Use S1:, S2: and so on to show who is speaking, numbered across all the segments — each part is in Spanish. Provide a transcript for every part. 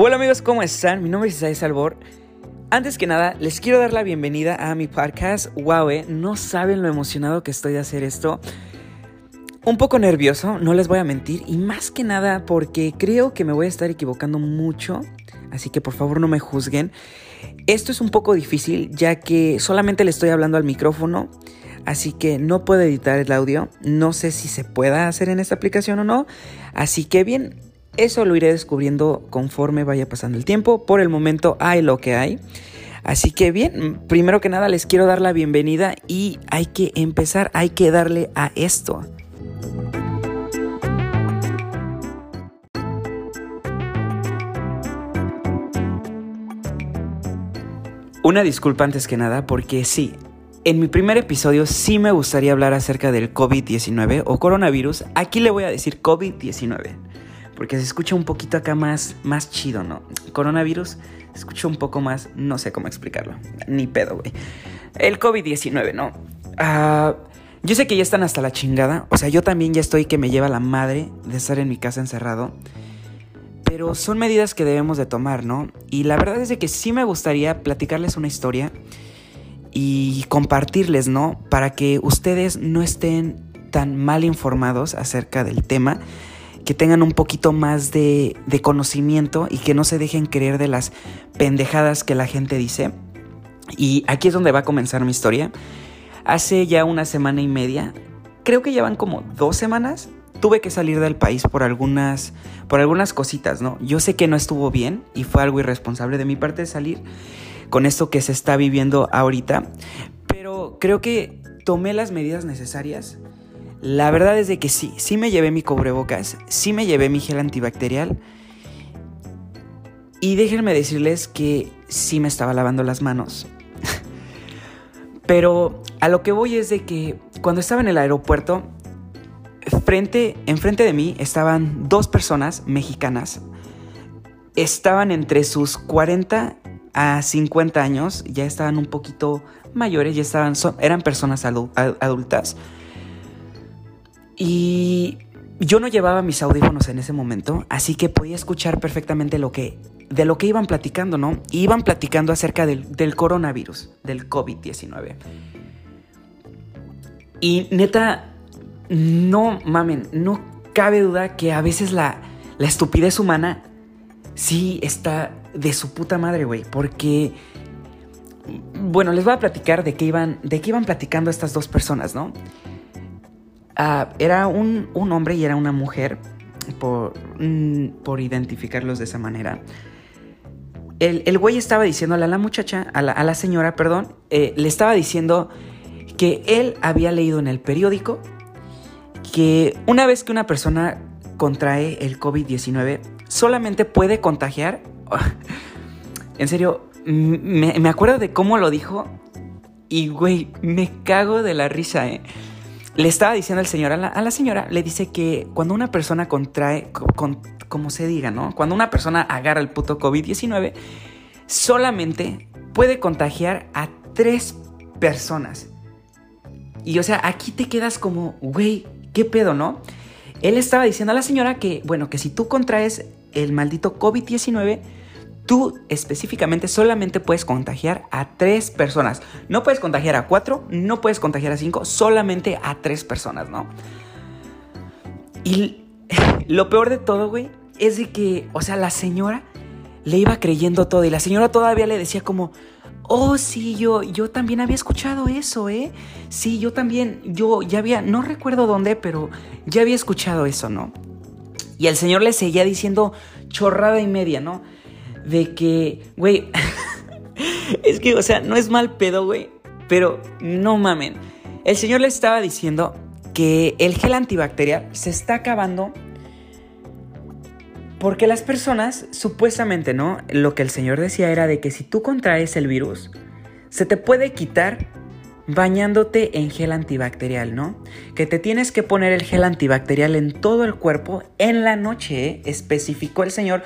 S1: Hola amigos, ¿cómo están? Mi nombre es Isaiah Salvor. Antes que nada, les quiero dar la bienvenida a mi podcast. Wow, eh, no saben lo emocionado que estoy de hacer esto. Un poco nervioso, no les voy a mentir, y más que nada porque creo que me voy a estar equivocando mucho, así que por favor no me juzguen. Esto es un poco difícil ya que solamente le estoy hablando al micrófono, así que no puedo editar el audio, no sé si se pueda hacer en esta aplicación o no, así que bien, eso lo iré descubriendo conforme vaya pasando el tiempo. Por el momento hay lo que hay. Así que bien, primero que nada les quiero dar la bienvenida y hay que empezar, hay que darle a esto. Una disculpa antes que nada porque sí, en mi primer episodio sí me gustaría hablar acerca del COVID-19 o coronavirus. Aquí le voy a decir COVID-19 porque se escucha un poquito acá más, más chido, ¿no? Coronavirus se escucha un poco más, no sé cómo explicarlo, ni pedo, güey. El COVID-19, ¿no? Ah, yo sé que ya están hasta la chingada, o sea, yo también ya estoy que me lleva la madre de estar en mi casa encerrado. Pero son medidas que debemos de tomar, ¿no? Y la verdad es de que sí me gustaría platicarles una historia y compartirles, ¿no? Para que ustedes no estén tan mal informados acerca del tema que tengan un poquito más de, conocimiento y que no se dejen creer de las pendejadas que la gente dice. Y aquí es donde va a comenzar mi historia. Hace ya una semana y media, creo que llevan como dos semanas, tuve que salir del país por algunas, por algunas cositas, ¿no? Yo sé que no estuvo bien y fue algo irresponsable de mi parte salir con esto que se está viviendo ahorita, pero creo que tomé las medidas necesarias la verdad es de que sí, sí me llevé mi cubrebocas, sí me llevé mi gel antibacterial. Y déjenme decirles que sí me estaba lavando las manos. Pero a lo que voy es de que cuando estaba en el aeropuerto, frente, enfrente de mí estaban dos personas mexicanas. Estaban entre sus 40 a 50 años, ya estaban un poquito mayores, ya estaban, eran personas adultas. Y yo no llevaba mis audífonos en ese momento, así que podía escuchar perfectamente lo que, de lo que iban platicando, ¿no? iban platicando acerca del, del coronavirus, del COVID-19. Y neta, no mamen, no cabe duda que a veces la, la estupidez humana sí está de su puta madre, güey, porque... Bueno, les voy a platicar de qué iban, de qué iban platicando estas dos personas, ¿no? Ah, era un, hombre y era una mujer, por, mm, por identificarlos de esa manera. El, el, güey estaba diciéndole a la muchacha, a la, señora, perdón, eh, le estaba diciendo que él había leído en el periódico que una vez que una persona contrae el COVID-19, solamente puede contagiar. en serio, me, acuerdo de cómo lo dijo y, güey, me cago de la risa, ¿eh? le estaba diciendo el señor a la, señora, le dice que cuando una persona contrae, como se diga, ¿no? Cuando una persona agarra el puto COVID-19, solamente puede contagiar a tres personas. Y o sea, aquí te quedas como, güey, ¿qué pedo, no? Él estaba diciendo a la señora que, bueno, que si tú contraes el maldito COVID-19, tú específicamente solamente puedes contagiar a tres personas. No puedes contagiar a cuatro, no puedes contagiar a cinco, solamente a tres personas, ¿no? Y lo peor de todo, güey, es de que, o sea, la señora le iba creyendo todo y la señora todavía le decía como, oh, sí, yo, yo también había escuchado eso, ¿eh? Sí, yo también, yo ya había, no recuerdo dónde, pero ya había escuchado eso, ¿no? Y el señor le seguía diciendo chorrada y media, ¿no? de que, güey, es que, o sea, no es mal pedo, güey, pero no mamen. El señor le estaba diciendo que el gel antibacterial se está acabando porque las personas, supuestamente, ¿no? Lo que el señor decía era de que si tú contraes el virus, se te puede quitar bañándote en gel antibacterial, ¿no? Que te tienes que poner el gel antibacterial en todo el cuerpo en la noche, ¿eh? especificó el señor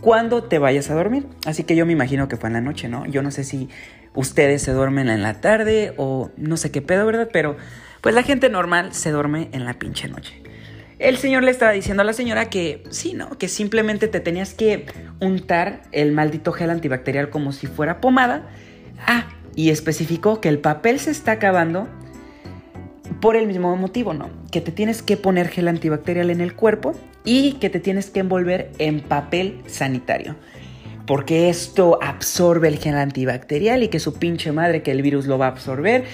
S1: cuando te vayas a dormir. Así que yo me imagino que fue en la noche, ¿no? Yo no sé si ustedes se duermen en la tarde o no sé qué pedo, ¿verdad? Pero pues la gente normal se duerme en la pinche noche. El señor le estaba diciendo a la señora que sí, ¿no? Que simplemente te tenías que untar el maldito gel antibacterial como si fuera pomada. Ah, y especificó que el papel se está acabando por el mismo motivo, ¿no? Que te tienes que poner gel antibacterial en el cuerpo y que te tienes que envolver en papel sanitario. Porque esto absorbe el gel antibacterial y que su pinche madre que el virus lo va a absorber.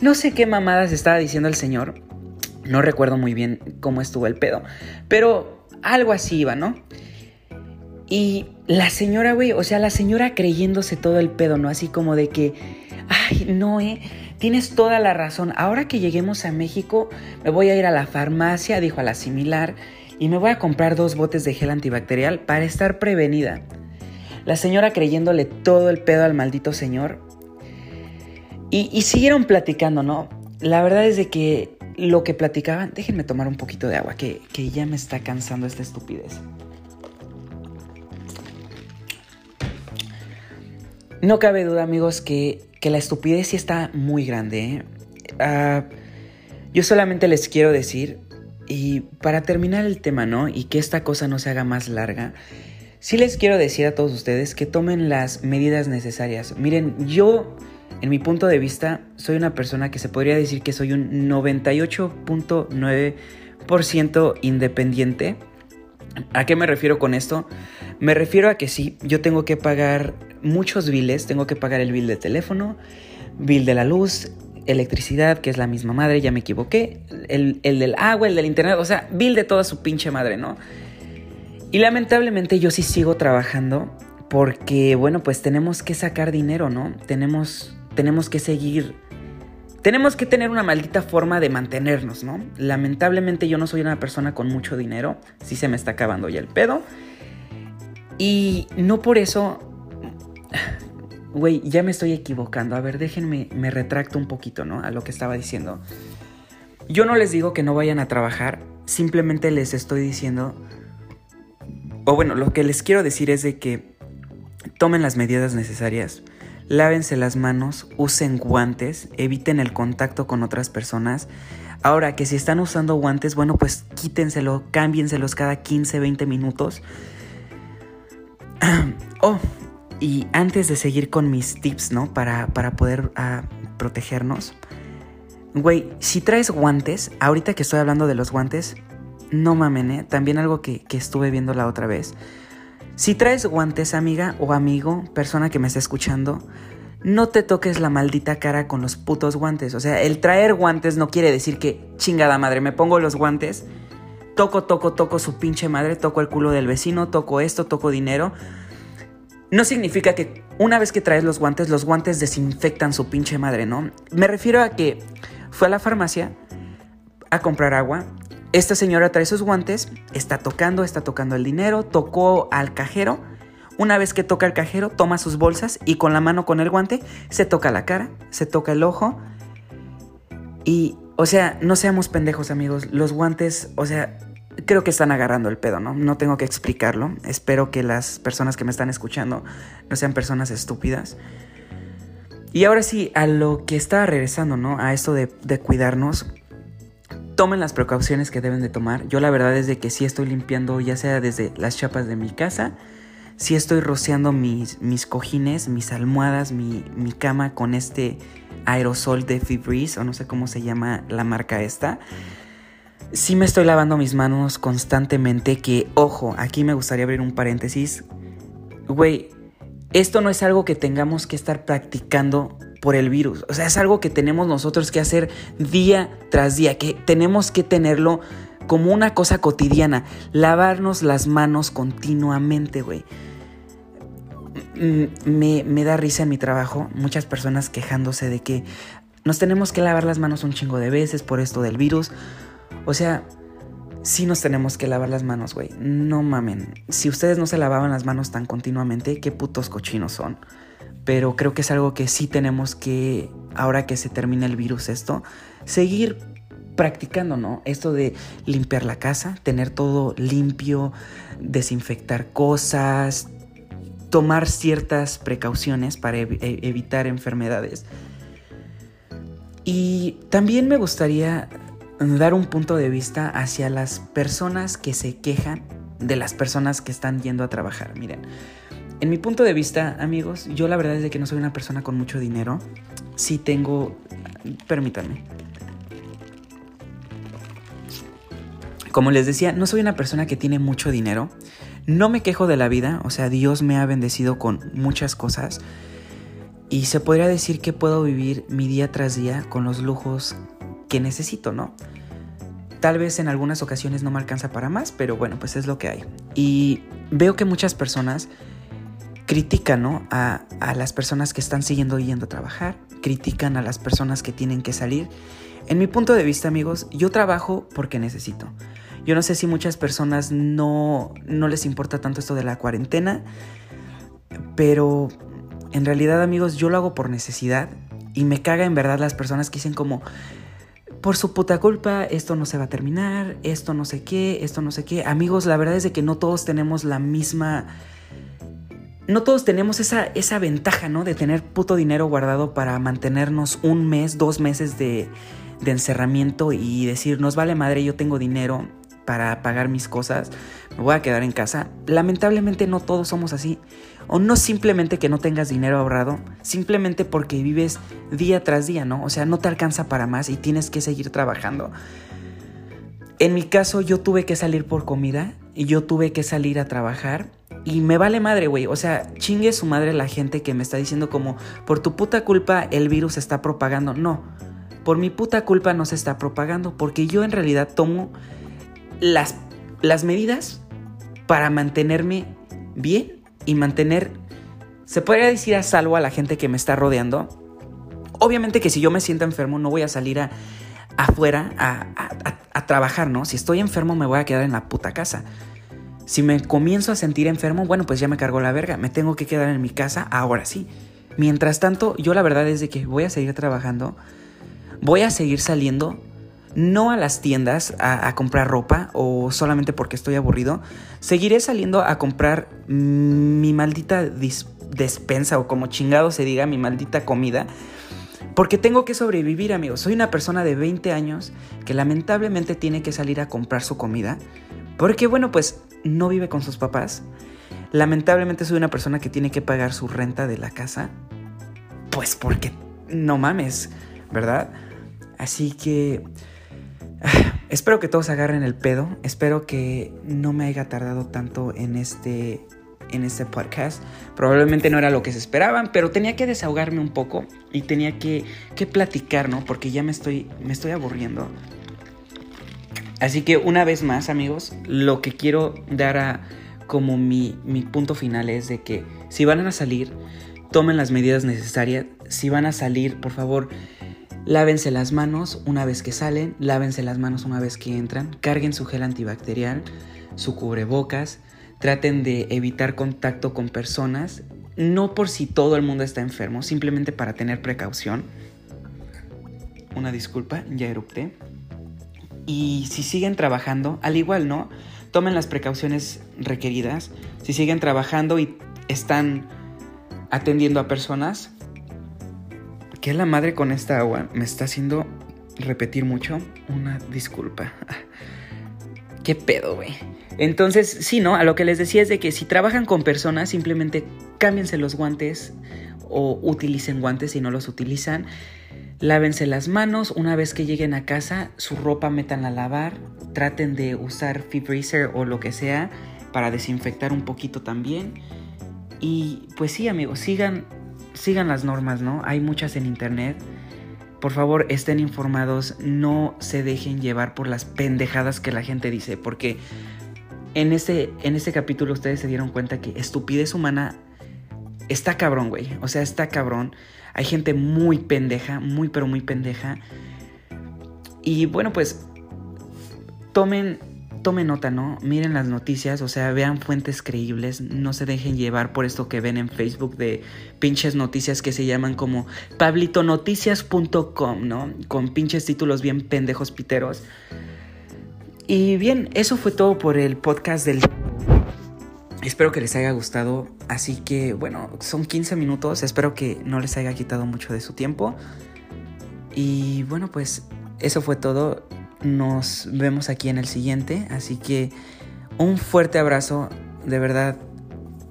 S1: No sé qué mamadas estaba diciendo el señor. No recuerdo muy bien cómo estuvo el pedo. Pero algo así iba, ¿no? Y la señora, güey, o sea, la señora creyéndose todo el pedo, ¿no? Así como de que, ay, no, eh Tienes toda la razón. Ahora que lleguemos a México, me voy a ir a la farmacia, dijo a la similar, y me voy a comprar dos botes de gel antibacterial para estar prevenida. La señora creyéndole todo el pedo al maldito señor. Y, siguieron platicando, ¿no? La verdad es de que lo que platicaban, déjenme tomar un poquito de agua, que, que ya me está cansando esta estupidez. No cabe duda, amigos, que que la estupidez sí está muy grande. ¿eh? Ah, yo solamente les quiero decir, y para terminar el tema, ¿no? Y que esta cosa no se haga más larga, sí les quiero decir a todos ustedes que tomen las medidas necesarias. Miren, yo, en mi punto de vista, soy una persona que se podría decir que soy un 98.9% independiente. ¿A qué me refiero con esto? Me refiero a que sí, yo tengo que pagar muchos biles, tengo que pagar el bill de teléfono, bill de la luz, electricidad, que es la misma madre, ya me equivoqué, el, del agua, el del internet, o sea, bill de toda su pinche madre, ¿no? Y lamentablemente yo sí sigo trabajando porque, bueno, pues tenemos que sacar dinero, ¿no? Tenemos, tenemos que seguir, tenemos que tener una maldita forma de mantenernos, ¿no? Lamentablemente yo no soy una persona con mucho dinero, sí se me está acabando ya el pedo. Y no por eso Güey, ya me estoy equivocando. A ver, déjenme, me retracto un poquito, ¿no? A lo que estaba diciendo. Yo no les digo que no vayan a trabajar, simplemente les estoy diciendo... O bueno, lo que les quiero decir es de que tomen las medidas necesarias, lávense las manos, usen guantes, eviten el contacto con otras personas. Ahora que si están usando guantes, bueno, pues quítenselo, cámbienselos cada 15, 20 minutos. oh, y antes de seguir con mis tips, ¿no? Para, para poder ah, protegernos. Güey, si traes guantes, ahorita que estoy hablando de los guantes, no mamen, ¿eh? También algo que, que estuve viendo la otra vez. Si traes guantes, amiga o amigo, persona que me está escuchando, no te toques la maldita cara con los putos guantes. O sea, el traer guantes no quiere decir que chingada madre, me pongo los guantes, toco, toco, toco su pinche madre, toco el culo del vecino, toco esto, toco dinero no significa que una vez que traes los guantes, los guantes desinfectan su pinche madre, ¿no? Me refiero a que fue a la farmacia a comprar agua. Esta señora trae sus guantes, está tocando, está tocando el dinero, tocó al cajero. Una vez que toca el cajero, toma sus bolsas y con la mano con el guante se toca la cara, se toca el ojo. Y, o sea, no seamos pendejos amigos, los guantes, o sea, creo que están agarrando el pedo, ¿no? No tengo que explicarlo. Espero que las personas que me están escuchando no sean personas estúpidas. Y ahora sí, a lo que estaba regresando, ¿no? A esto de, cuidarnos. Tomen las precauciones que deben de tomar. Yo la verdad es de que sí estoy limpiando, ya sea desde las chapas de mi casa, sí estoy rociando mis, cojines, mis almohadas, mi, mi cama con este aerosol de Febreze, o no sé cómo se llama la marca esta sí me estoy lavando mis manos constantemente, que ojo, aquí me gustaría abrir un paréntesis. Güey, esto no es algo que tengamos que estar practicando por el virus. O sea, es algo que tenemos nosotros que hacer día tras día, que tenemos que tenerlo como una cosa cotidiana. Lavarnos las manos continuamente, güey. Me, me, da risa en mi trabajo muchas personas quejándose de que nos tenemos que lavar las manos un chingo de veces por esto del virus. O sea, sí nos tenemos que lavar las manos, güey. No mamen. Si ustedes no se lavaban las manos tan continuamente, qué putos cochinos son. Pero creo que es algo que sí tenemos que, ahora que se termine el virus esto, seguir practicando, ¿no? Esto de limpiar la casa, tener todo limpio, desinfectar cosas, tomar ciertas precauciones para evitar enfermedades. Y también me gustaría dar un punto de vista hacia las personas que se quejan de las personas que están yendo a trabajar. Miren, en mi punto de vista, amigos, yo la verdad es de que no soy una persona con mucho dinero. Sí tengo... Permítanme. Como les decía, no soy una persona que tiene mucho dinero. No me quejo de la vida, o sea, Dios me ha bendecido con muchas cosas. Y se podría decir que puedo vivir mi día tras día con los lujos que necesito, ¿no? Tal vez en algunas ocasiones no me alcanza para más, pero bueno, pues es lo que hay. Y veo que muchas personas critican ¿no? a, a las personas que están siguiendo yendo a trabajar, critican a las personas que tienen que salir. En mi punto de vista, amigos, yo trabajo porque necesito. Yo no sé si muchas personas no, no les importa tanto esto de la cuarentena, pero en realidad, amigos, yo lo hago por necesidad y me caga en verdad las personas que dicen como, por su puta culpa, esto no se va a terminar, esto no sé qué, esto no sé qué. Amigos, la verdad es de que no todos tenemos la misma... No todos tenemos esa, esa ventaja, ¿no? De tener puto dinero guardado para mantenernos un mes, dos meses de, de encerramiento y decir, nos vale madre, yo tengo dinero para pagar mis cosas, me voy a quedar en casa. Lamentablemente no todos somos así. O no simplemente que no tengas dinero ahorrado, simplemente porque vives día tras día, ¿no? O sea, no te alcanza para más y tienes que seguir trabajando. En mi caso, yo tuve que salir por comida y yo tuve que salir a trabajar. Y me vale madre, güey. O sea, chingue su madre la gente que me está diciendo como, por tu puta culpa el virus se está propagando. No, por mi puta culpa no se está propagando. Porque yo en realidad tomo las, las medidas para mantenerme bien y mantener, se podría decir a salvo a la gente que me está rodeando. Obviamente que si yo me siento enfermo no voy a salir a, afuera a, a, a, trabajar, ¿no? Si estoy enfermo me voy a quedar en la puta casa. Si me comienzo a sentir enfermo, bueno, pues ya me cargo la verga, me tengo que quedar en mi casa ahora sí. Mientras tanto, yo la verdad es de que voy a seguir trabajando, voy a seguir saliendo, no a las tiendas a, comprar ropa o solamente porque estoy aburrido. Seguiré saliendo a comprar mi maldita despensa o como chingado se diga, mi maldita comida. Porque tengo que sobrevivir, amigos. Soy una persona de 20 años que lamentablemente tiene que salir a comprar su comida. Porque, bueno, pues no vive con sus papás. Lamentablemente soy una persona que tiene que pagar su renta de la casa. Pues porque no mames, ¿verdad? Así que Espero que todos agarren el pedo. Espero que no me haya tardado tanto en este, en este podcast. Probablemente no era lo que se esperaban, pero tenía que desahogarme un poco y tenía que, que platicar, ¿no? Porque ya me estoy, me estoy aburriendo. Así que una vez más, amigos, lo que quiero dar a, como mi, mi punto final es de que si van a salir, tomen las medidas necesarias. Si van a salir, por favor, Lávense las manos una vez que salen, lávense las manos una vez que entran, carguen su gel antibacterial, su cubrebocas, traten de evitar contacto con personas, no por si todo el mundo está enfermo, simplemente para tener precaución. Una disculpa, ya erupté. Y si siguen trabajando, al igual, ¿no? Tomen las precauciones requeridas. Si siguen trabajando y están atendiendo a personas, ¿Qué la madre con esta agua? Me está haciendo repetir mucho. Una disculpa. ¿Qué pedo, güey? Entonces, sí, ¿no? A lo que les decía es de que si trabajan con personas, simplemente cámbiense los guantes o utilicen guantes si no los utilizan. Lávense las manos. Una vez que lleguen a casa, su ropa metan a lavar. Traten de usar Febreze o lo que sea para desinfectar un poquito también. Y pues sí, amigos, sigan sigan las normas, ¿no? Hay muchas en internet. Por favor, estén informados, no se dejen llevar por las pendejadas que la gente dice, porque en este, en este capítulo ustedes se dieron cuenta que estupidez humana está cabrón, güey. O sea, está cabrón. Hay gente muy pendeja, muy pero muy pendeja. Y bueno, pues tomen tomen nota, ¿no? Miren las noticias, o sea, vean fuentes creíbles, no se dejen llevar por esto que ven en Facebook de pinches noticias que se llaman como pablitonoticias.com, ¿no? Con pinches títulos bien pendejos piteros. Y bien, eso fue todo por el podcast del... Espero que les haya gustado, así que bueno, son 15 minutos, espero que no les haya quitado mucho de su tiempo. Y bueno, pues eso fue todo. Nos vemos aquí en el siguiente. Así que un fuerte abrazo. De verdad,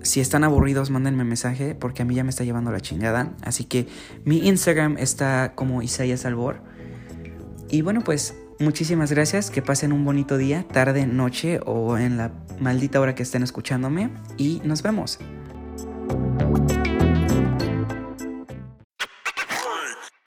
S1: si están aburridos, mándenme mensaje porque a mí ya me está llevando la chingada. Así que mi Instagram está como Isaías Albor. Y bueno, pues muchísimas gracias. Que pasen un bonito día, tarde, noche o en la maldita hora que estén escuchándome. Y nos vemos.